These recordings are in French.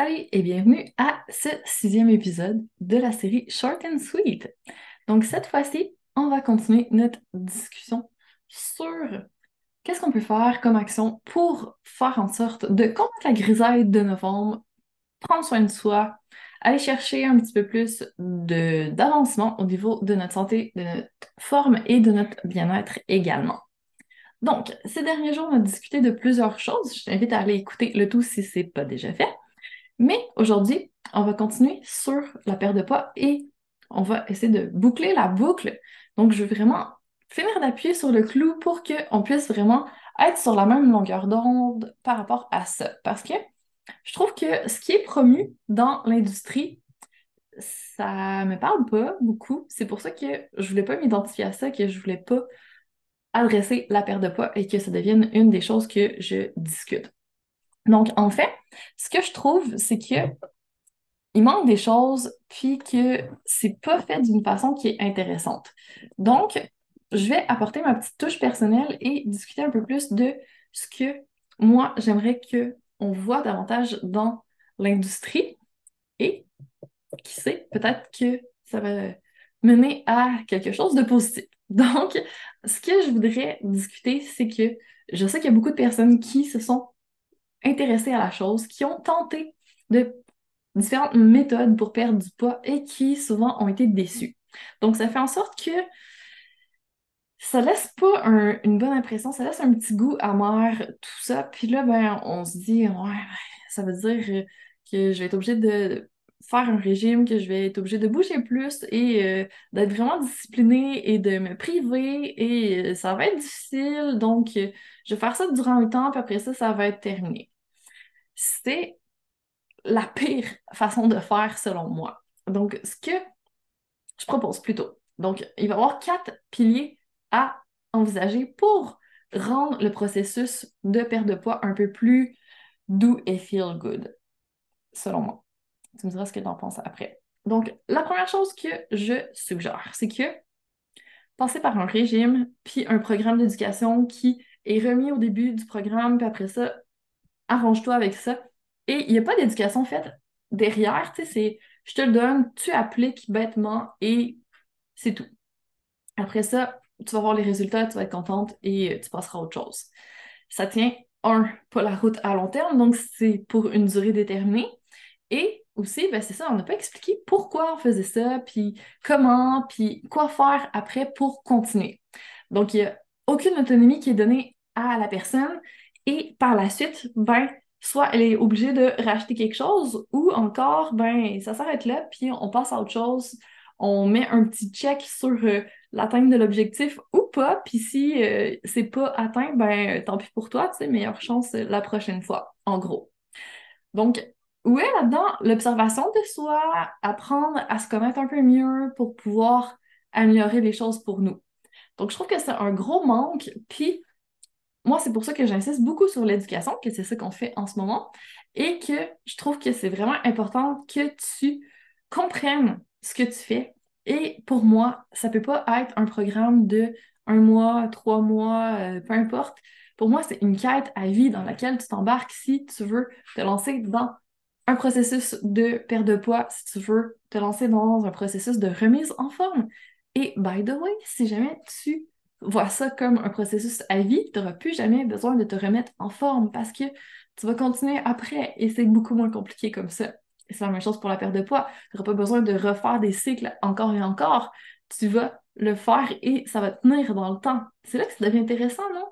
Salut et bienvenue à ce sixième épisode de la série Short and Sweet. Donc cette fois-ci, on va continuer notre discussion sur qu'est-ce qu'on peut faire comme action pour faire en sorte de combattre la grisaille de novembre, prendre soin de soi, aller chercher un petit peu plus d'avancement au niveau de notre santé, de notre forme et de notre bien-être également. Donc, ces derniers jours, on a discuté de plusieurs choses. Je t'invite à aller écouter le tout si ce n'est pas déjà fait. Mais aujourd'hui, on va continuer sur la perte de poids et on va essayer de boucler la boucle. Donc, je veux vraiment finir d'appuyer sur le clou pour qu'on puisse vraiment être sur la même longueur d'onde par rapport à ça. Parce que je trouve que ce qui est promu dans l'industrie, ça me parle pas beaucoup. C'est pour ça que je voulais pas m'identifier à ça, que je voulais pas adresser la perte de poids et que ça devienne une des choses que je discute. Donc, en fait, ce que je trouve, c'est que il manque des choses, puis que c'est pas fait d'une façon qui est intéressante. Donc, je vais apporter ma petite touche personnelle et discuter un peu plus de ce que moi, j'aimerais qu'on voit davantage dans l'industrie. Et qui sait, peut-être que ça va mener à quelque chose de positif. Donc, ce que je voudrais discuter, c'est que je sais qu'il y a beaucoup de personnes qui se sont intéressés à la chose, qui ont tenté de différentes méthodes pour perdre du poids et qui souvent ont été déçus. Donc, ça fait en sorte que ça laisse pas une bonne impression, ça laisse un petit goût amer, tout ça. Puis là, ben, on se dit, ouais, ça veut dire que je vais être obligée de faire un régime, que je vais être obligée de bouger plus et euh, d'être vraiment disciplinée et de me priver et euh, ça va être difficile. Donc, euh, je vais faire ça durant le temps, puis après ça, ça va être terminé. C'est la pire façon de faire selon moi. Donc, ce que je propose plutôt. Donc, il va y avoir quatre piliers à envisager pour rendre le processus de perte de poids un peu plus doux et feel good, selon moi. Tu me diras ce que tu en penses après. Donc, la première chose que je suggère, c'est que passer par un régime, puis un programme d'éducation qui est remis au début du programme, puis après ça, arrange-toi avec ça. Et il n'y a pas d'éducation faite derrière, tu sais, c'est je te le donne, tu appliques bêtement et c'est tout. Après ça, tu vas voir les résultats, tu vas être contente et tu passeras à autre chose. Ça tient, un, pas la route à long terme, donc c'est pour une durée déterminée. Et aussi, ben c'est ça, on n'a pas expliqué pourquoi on faisait ça, puis comment, puis quoi faire après pour continuer. Donc, il n'y a aucune autonomie qui est donnée à la personne et par la suite, ben, soit elle est obligée de racheter quelque chose ou encore, ben, ça s'arrête là, puis on passe à autre chose, on met un petit check sur euh, l'atteinte de l'objectif ou pas, puis si euh, c'est pas atteint, ben, tant pis pour toi, tu sais, meilleure chance la prochaine fois, en gros. Donc, est là-dedans l'observation de soi, apprendre à se connaître un peu mieux pour pouvoir améliorer les choses pour nous. Donc, je trouve que c'est un gros manque. Puis, moi, c'est pour ça que j'insiste beaucoup sur l'éducation, que c'est ça qu'on fait en ce moment, et que je trouve que c'est vraiment important que tu comprennes ce que tu fais. Et pour moi, ça peut pas être un programme de un mois, trois mois, euh, peu importe. Pour moi, c'est une quête à vie dans laquelle tu t'embarques si tu veux te lancer dans un processus de perte de poids si tu veux te lancer dans un processus de remise en forme. Et by the way, si jamais tu vois ça comme un processus à vie, tu n'auras plus jamais besoin de te remettre en forme parce que tu vas continuer après et c'est beaucoup moins compliqué comme ça. c'est la même chose pour la perte de poids. Tu n'auras pas besoin de refaire des cycles encore et encore. Tu vas le faire et ça va tenir dans le temps. C'est là que ça devient intéressant, non?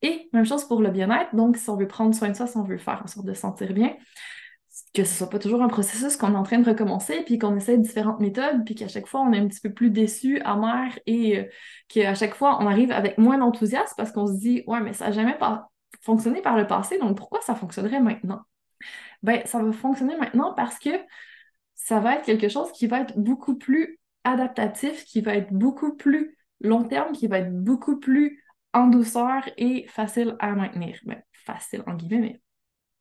Et même chose pour le bien-être. Donc, si on veut prendre soin de soi, si on veut faire en sorte de se sentir bien, que ce soit pas toujours un processus qu'on est en train de recommencer, puis qu'on essaie différentes méthodes, puis qu'à chaque fois, on est un petit peu plus déçu, amer, et euh, qu'à chaque fois, on arrive avec moins d'enthousiasme parce qu'on se dit « Ouais, mais ça n'a jamais pas fonctionné par le passé, donc pourquoi ça fonctionnerait maintenant? » Ben, ça va fonctionner maintenant parce que ça va être quelque chose qui va être beaucoup plus adaptatif, qui va être beaucoup plus long terme, qui va être beaucoup plus en douceur et facile à maintenir. Ben, facile en guillemets,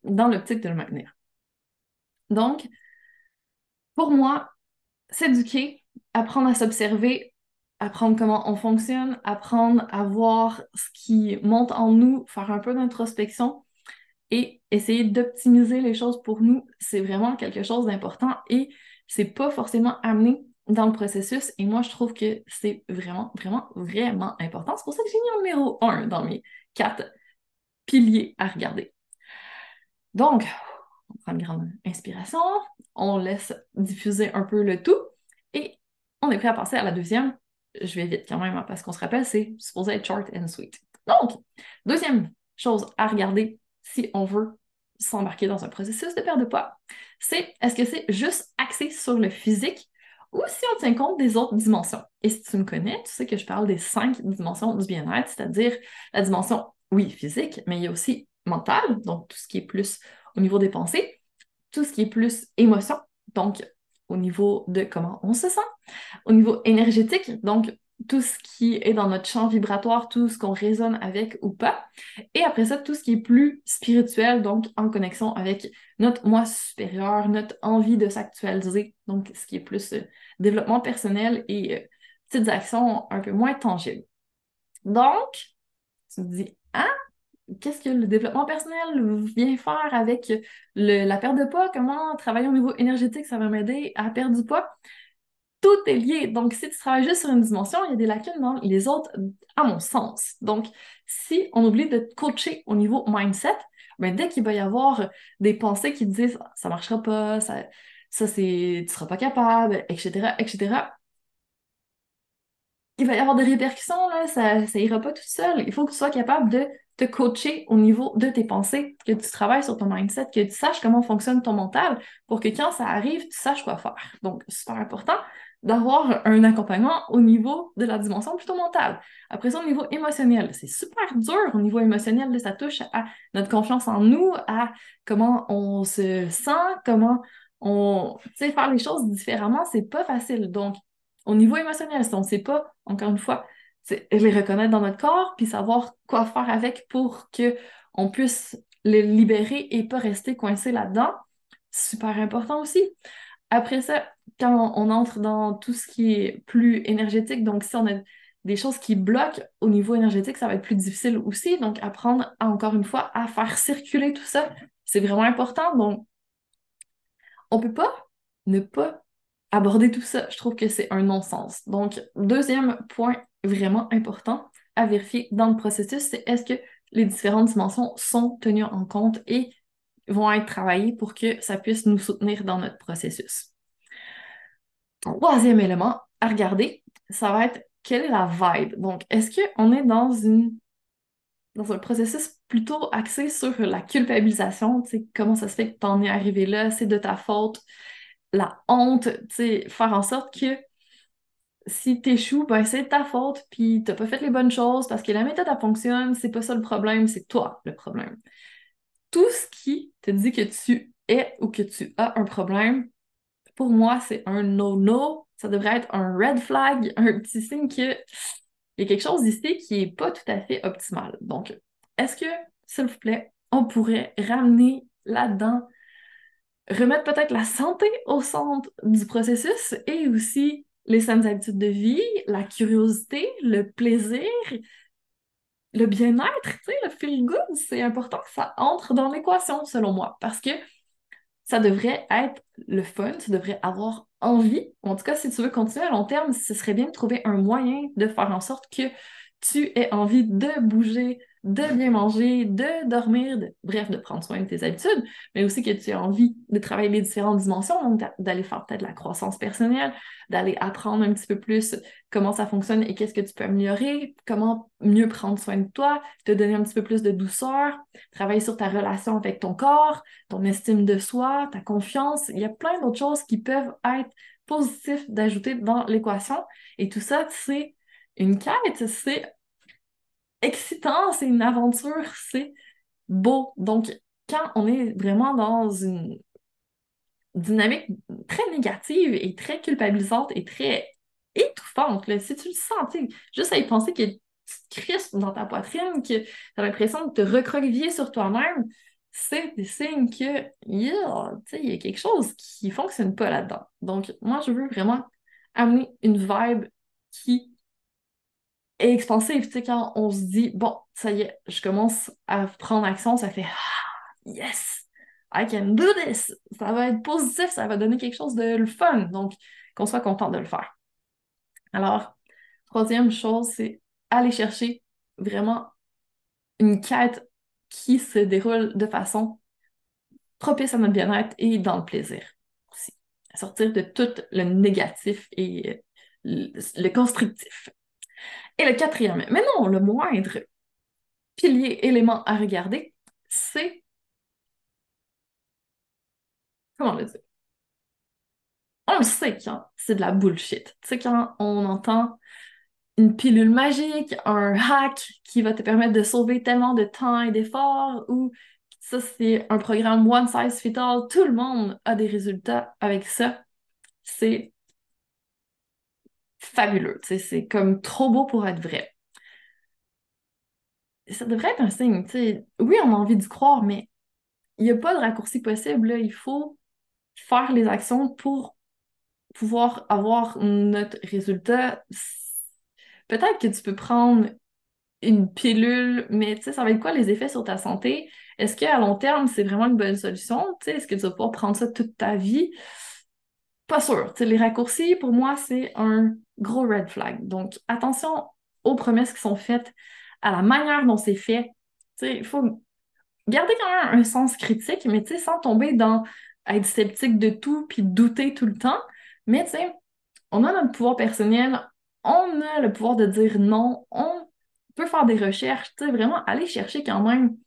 mais dans l'optique de le maintenir. Donc, pour moi, s'éduquer, apprendre à s'observer, apprendre comment on fonctionne, apprendre à voir ce qui monte en nous, faire un peu d'introspection et essayer d'optimiser les choses pour nous, c'est vraiment quelque chose d'important et c'est pas forcément amené dans le processus. Et moi, je trouve que c'est vraiment, vraiment, vraiment important. C'est pour ça que j'ai mis en numéro un dans mes quatre piliers à regarder. Donc, on prend une grande inspiration, on laisse diffuser un peu le tout et on est prêt à passer à la deuxième. Je vais vite quand même, hein, parce qu'on se rappelle, c'est supposé être short and sweet. Donc, deuxième chose à regarder si on veut s'embarquer dans un processus de perte de poids, c'est est-ce que c'est juste axé sur le physique ou si on tient compte des autres dimensions? Et si tu me connais, tu sais que je parle des cinq dimensions du bien-être, c'est-à-dire la dimension, oui, physique, mais il y a aussi mentale, donc tout ce qui est plus au niveau des pensées, tout ce qui est plus émotion, donc au niveau de comment on se sent, au niveau énergétique, donc tout ce qui est dans notre champ vibratoire, tout ce qu'on résonne avec ou pas. Et après ça, tout ce qui est plus spirituel, donc en connexion avec notre moi supérieur, notre envie de s'actualiser, donc ce qui est plus euh, développement personnel et euh, petites actions un peu moins tangibles. Donc, tu me dis, ah, qu'est-ce que le développement personnel vient faire avec la perte de poids? Comment travailler au niveau énergétique, ça va m'aider à perdre du poids? tout est lié. Donc, si tu travailles juste sur une dimension, il y a des lacunes dans les autres, à mon sens. Donc, si on oublie de coacher au niveau mindset, ben, dès qu'il va y avoir des pensées qui disent ça marchera pas, ça, ça c'est, tu seras pas capable, etc., etc., il va y avoir des répercussions, là, ça, ça ira pas tout seul. Il faut que tu sois capable de te coacher au niveau de tes pensées, que tu travailles sur ton mindset, que tu saches comment fonctionne ton mental pour que quand ça arrive, tu saches quoi faire. Donc, super important d'avoir un accompagnement au niveau de la dimension plutôt mentale. Après ça, au niveau émotionnel, c'est super dur au niveau émotionnel, ça touche à notre confiance en nous, à comment on se sent, comment on, tu sais, faire les choses différemment, c'est pas facile. Donc, au niveau émotionnel, si on sait pas, encore une fois, c'est les reconnaître dans notre corps, puis savoir quoi faire avec pour que on puisse les libérer et pas rester coincé là-dedans, super important aussi. Après ça, quand on entre dans tout ce qui est plus énergétique, donc si on a des choses qui bloquent au niveau énergétique, ça va être plus difficile aussi. Donc, apprendre, encore une fois, à faire circuler tout ça, c'est vraiment important. Donc, on peut pas ne pas aborder tout ça. Je trouve que c'est un non-sens. Donc, deuxième point vraiment important à vérifier dans le processus, c'est est-ce que les différentes dimensions sont tenues en compte et vont être travaillées pour que ça puisse nous soutenir dans notre processus. Troisième élément à regarder, ça va être quelle est la vibe. Donc, est-ce qu'on est dans une dans un processus plutôt axé sur la culpabilisation, comment ça se fait que tu en es arrivé là, c'est de ta faute, la honte, tu sais, faire en sorte que si t'échoues, ben c'est ta faute, puis t'as pas fait les bonnes choses parce que la méthode, elle fonctionne, c'est pas ça le problème, c'est toi le problème. Tout ce qui te dit que tu es ou que tu as un problème, pour moi, c'est un no-no. Ça devrait être un red flag, un petit signe qu'il y a quelque chose ici qui n'est pas tout à fait optimal. Donc, est-ce que, s'il vous plaît, on pourrait ramener là-dedans, remettre peut-être la santé au centre du processus et aussi les saines habitudes de vie, la curiosité, le plaisir, le bien-être, tu sais, le feel good, c'est important que ça entre dans l'équation, selon moi, parce que ça devrait être le fun, tu devrais avoir envie. En tout cas, si tu veux continuer à long terme, ce serait bien de trouver un moyen de faire en sorte que tu aies envie de bouger, de bien manger, de dormir, bref, de prendre soin de tes habitudes, mais aussi que tu aies envie de travailler les différentes dimensions, donc d'aller faire peut-être la croissance personnelle, d'aller apprendre un petit peu plus comment ça fonctionne et qu'est-ce que tu peux améliorer, comment mieux prendre soin de toi, te donner un petit peu plus de douceur, travailler sur ta relation avec ton corps, ton estime de soi, ta confiance. Il y a plein d'autres choses qui peuvent être positives d'ajouter dans l'équation. Et tout ça, c'est une quête, c'est excitant, c'est une aventure, c'est beau. Donc, quand on est vraiment dans une dynamique très négative et très culpabilisante et très étouffante, si tu le sens, juste à y penser que tu te crispes dans ta poitrine, que tu as l'impression de te recroqueviller sur toi-même, c'est des signes que, il y a quelque chose qui ne fonctionne pas là-dedans. Donc, moi, je veux vraiment amener une vibe qui expansif, tu sais, quand on se dit, bon, ça y est, je commence à prendre action, ça fait, ah, yes, I can do this. Ça va être positif, ça va donner quelque chose de fun. Donc, qu'on soit content de le faire. Alors, troisième chose, c'est aller chercher vraiment une quête qui se déroule de façon propice à notre bien-être et dans le plaisir aussi. Sortir de tout le négatif et le, constructif. Et le quatrième, mais non, le moindre pilier, élément à regarder, c'est comment le dire? On le sait quand c'est de la bullshit. Tu sais, quand on entend une pilule magique, un hack qui va te permettre de sauver tellement de temps et d'efforts, ou ça, c'est un programme one size fit all, tout le monde a des résultats avec ça. C'est fabuleux, c'est comme trop beau pour être vrai. Ça devrait être un signe. Oui, on a envie d'y croire, mais il n'y a pas de raccourci possible, là. Il faut faire les actions pour pouvoir avoir notre résultat. Peut-être que tu peux prendre une pilule, mais ça va être quoi les effets sur ta santé? Est-ce qu'à long terme, c'est vraiment une bonne solution? Est-ce que tu vas pouvoir prendre ça toute ta vie? Pas sûr. Les raccourcis, pour moi, c'est un gros red flag. Donc, attention aux promesses qui sont faites, à la manière dont c'est fait. Il faut garder quand même un sens critique, mais sans tomber dans être sceptique de tout puis douter tout le temps. Mais on a notre pouvoir personnel, on a le pouvoir de dire non, on peut faire des recherches, vraiment aller chercher quand même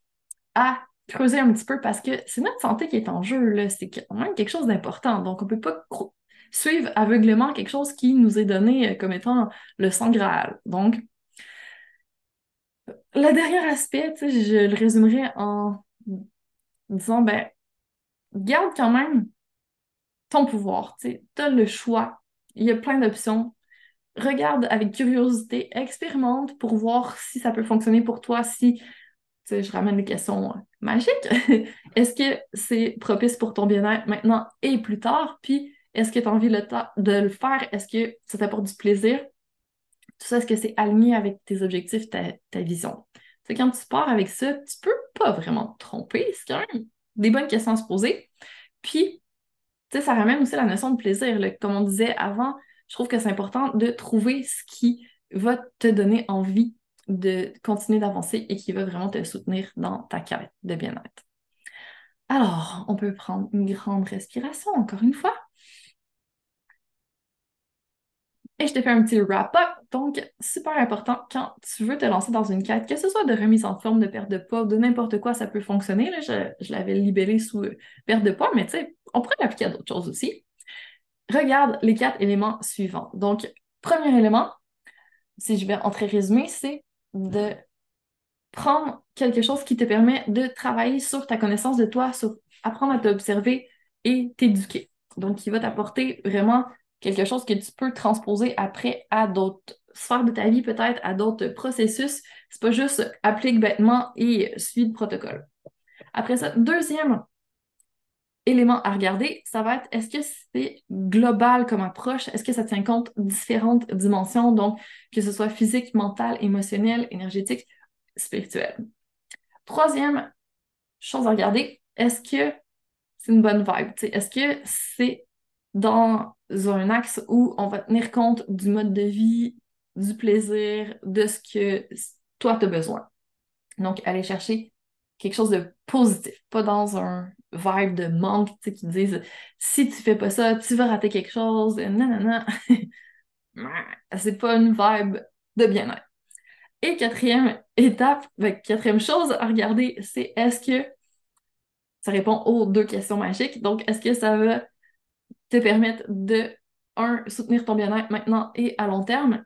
à creuser un petit peu parce que c'est notre santé qui est en jeu, là. C'est quand même quelque chose d'important. Donc, on peut pas suivre aveuglément quelque chose qui nous est donné euh, comme étant le sang Graal. Donc, le dernier aspect, je le résumerai en disant, ben, garde quand même ton pouvoir. Tu as le choix. Il y a plein d'options. Regarde avec curiosité, expérimente pour voir si ça peut fonctionner pour toi, si je ramène les questions euh, magiques. est-ce que c'est propice pour ton bien-être maintenant et plus tard? Puis, est-ce que tu as envie de le faire? Est-ce que ça t'apporte du plaisir? Tout ça, est-ce que c'est aligné avec tes objectifs, ta, vision? C'est quand tu pars avec ça, tu peux pas vraiment te tromper. C'est quand même des bonnes questions à se poser. Puis, tu sais, ça ramène aussi la notion de plaisir. Comme on disait avant, je trouve que c'est important de trouver ce qui va te donner envie de continuer d'avancer et qui va vraiment te soutenir dans ta quête de bien-être. Alors, on peut prendre une grande respiration encore une fois. Et je te fais un petit wrap-up. Donc, super important quand tu veux te lancer dans une quête, que ce soit de remise en forme, de perte de poids, de n'importe quoi, ça peut fonctionner. Là, je, l'avais libellé sous euh, perte de poids, mais tu sais, on pourrait l'appliquer à d'autres choses aussi. Regarde les quatre éléments suivants. Donc, premier élément, si je vais entrer résumé, c'est de prendre quelque chose qui te permet de travailler sur ta connaissance de toi, sur apprendre à t'observer et t'éduquer. Donc, qui va t'apporter vraiment quelque chose que tu peux transposer après à d'autres sphères de ta vie, peut-être à d'autres processus. C'est pas juste applique bêtement et suis le protocole. Après ça, deuxième élément à regarder, ça va être est-ce que c'est global comme approche? Est-ce que ça tient compte différentes dimensions, donc que ce soit physique, mental, émotionnel, énergétique, spirituel? Troisième chose à regarder, est-ce que c'est une bonne vibe? Est-ce que c'est dans un axe où on va tenir compte du mode de vie, du plaisir, de ce que toi tu besoin. Donc, aller chercher quelque chose de positif, pas dans un vibe de manque, tu sais, qui disent si tu fais pas ça, tu vas rater quelque chose, non, non, non. C'est pas une vibe de bien-être. Et quatrième étape, ben, quatrième chose à regarder, c'est est-ce que ça répond aux deux questions magiques. Donc, est-ce que ça va te permettre de, un, soutenir ton bien-être maintenant et à long terme,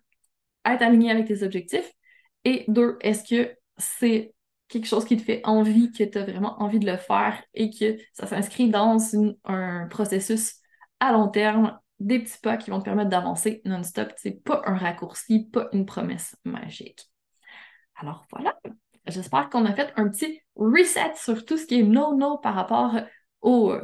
être aligné avec tes objectifs, et deux, est-ce que c'est quelque chose qui te fait envie, que tu as vraiment envie de le faire et que ça s'inscrit dans un processus à long terme, des petits pas qui vont te permettre d'avancer non-stop. C'est pas un raccourci, pas une promesse magique. Alors voilà, j'espère qu'on a fait un petit reset sur tout ce qui est no-no par rapport aux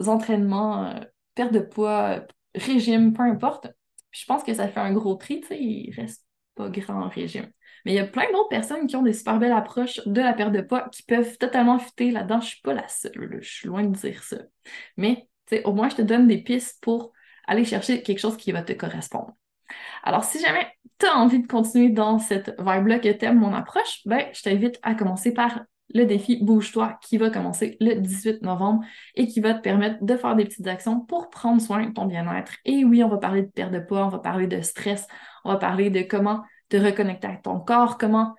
entraînements euh, perte de poids, régime, peu importe. Je pense que ça fait un gros tri, tu sais, il reste pas grand régime. Mais il y a plein d'autres personnes qui ont des super belles approches de la perte de poids qui peuvent totalement fitter là-dedans. Je suis pas la seule, je suis loin de dire ça. Mais, tu sais, au moins, je te donne des pistes pour aller chercher quelque chose qui va te correspondre. Alors, si jamais tu as envie de continuer dans cette vibe-là que tu aimes mon approche, ben, je t'invite à commencer par le défi Bouge-toi qui va commencer le 18 novembre et qui va te permettre de faire des petites actions pour prendre soin de ton bien-être. Et oui, on va parler de perte de poids, on va parler de stress, on va parler de comment te reconnecter avec ton corps, comment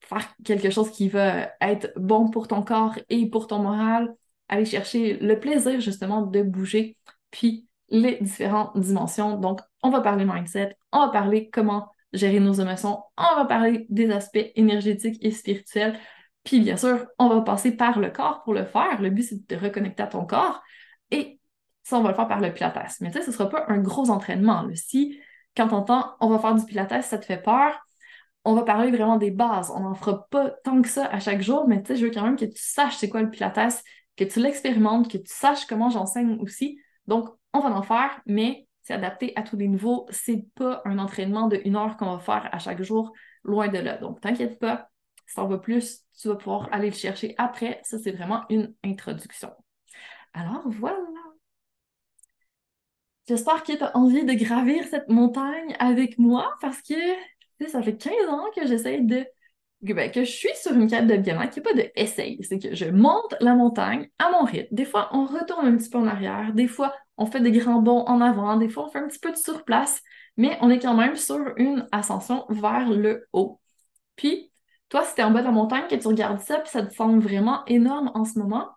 faire quelque chose qui va être bon pour ton corps et pour ton moral, aller chercher le plaisir justement de bouger, puis les différentes dimensions. Donc, on va parler mindset, on va parler comment gérer nos émotions, on va parler des aspects énergétiques et spirituels, puis bien sûr, on va passer par le corps pour le faire. Le but, c'est de te reconnecter à ton corps. Et ça, on va le faire par le pilates. Mais tu sais, ce ne sera pas un gros entraînement. Si, quand on entend on va faire du pilates, ça te fait peur, on va parler vraiment des bases. On n'en fera pas tant que ça à chaque jour, mais tu sais, je veux quand même que tu saches c'est quoi le pilates, que tu l'expérimentes, que tu saches comment j'enseigne aussi. Donc, on va en faire, mais c'est adapté à tous les niveaux. C'est pas un entraînement de une heure qu'on va faire à chaque jour, loin de là. Donc, t'inquiète pas, si t'en veux plus, tu vas pouvoir aller le chercher après. Ça, c'est vraiment une introduction. Alors, voilà. J'espère que tu as envie de gravir cette montagne avec moi parce que ça fait 15 ans que j'essaie de. Ben, que je suis sur une quête de bien-être, qui n'est pas de essaye. C'est que je monte la montagne à mon rythme. Des fois, on retourne un petit peu en arrière. Des fois, on fait des grands bonds en avant. Des fois, on fait un petit peu de surplace. Mais on est quand même sur une ascension vers le haut. Puis, toi, si tu es en bas de la montagne, que tu regardes ça, puis ça te semble vraiment énorme en ce moment,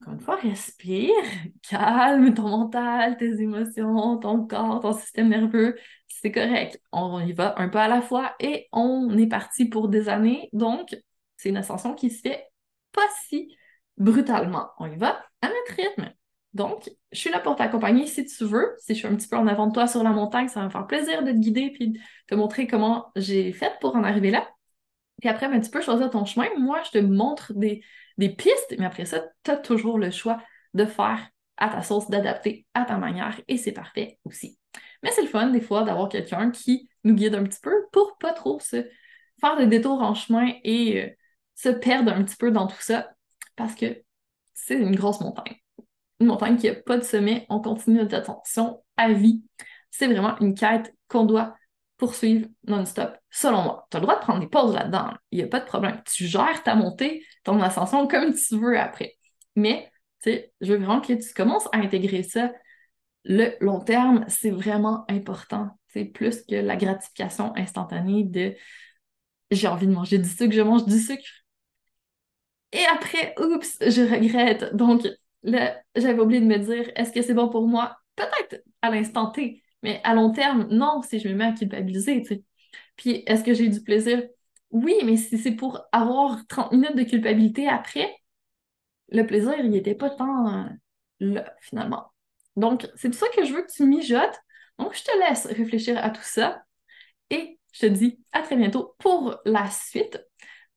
encore une fois, respire, calme ton mental, tes émotions, ton corps, ton système nerveux. C'est correct. On y va un peu à la fois et on est parti pour des années. Donc, c'est une ascension qui se fait pas si brutalement. On y va à notre rythme. Donc, je suis là pour t'accompagner si tu veux. Si je suis un petit peu en avant de toi sur la montagne, ça va me faire plaisir de te guider puis de te montrer comment j'ai fait pour en arriver là. Puis après, ben, tu peux choisir ton chemin. Moi, je te montre des, pistes, mais après ça, tu as toujours le choix de faire à ta sauce, d'adapter à ta manière, et c'est parfait aussi. Mais c'est le fun, des fois, d'avoir quelqu'un qui nous guide un petit peu pour pas trop se faire des détours en chemin et euh, se perdre un petit peu dans tout ça, parce que c'est une grosse montagne. Une montagne qui n'a pas de sommet, on continue notre attention à vie. C'est vraiment une quête qu'on doit poursuivre non-stop, selon moi. Tu as le droit de prendre des pauses là-dedans, il n'y a pas de problème. Tu gères ta montée, ton ascension comme tu veux après. Mais, tu sais, je veux vraiment que tu commences à intégrer ça. Le long terme, c'est vraiment important. C'est plus que la gratification instantanée de j'ai envie de manger du sucre, je mange du sucre. Et après, oups, je regrette. Donc, là, j'avais oublié de me dire, est-ce que c'est bon pour moi? Peut-être à l'instant T, mais à long terme, non, si je me mets à culpabiliser, tu sais. Puis, est-ce que j'ai du plaisir? Oui, mais si c'est pour avoir 30 minutes de culpabilité après, le plaisir, il n'était pas tant euh, là, finalement. Donc, c'est pour ça que je veux que tu mijotes. Donc, je te laisse réfléchir à tout ça et je te dis à très bientôt pour la suite,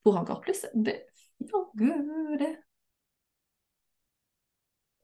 pour encore plus de Feel Good.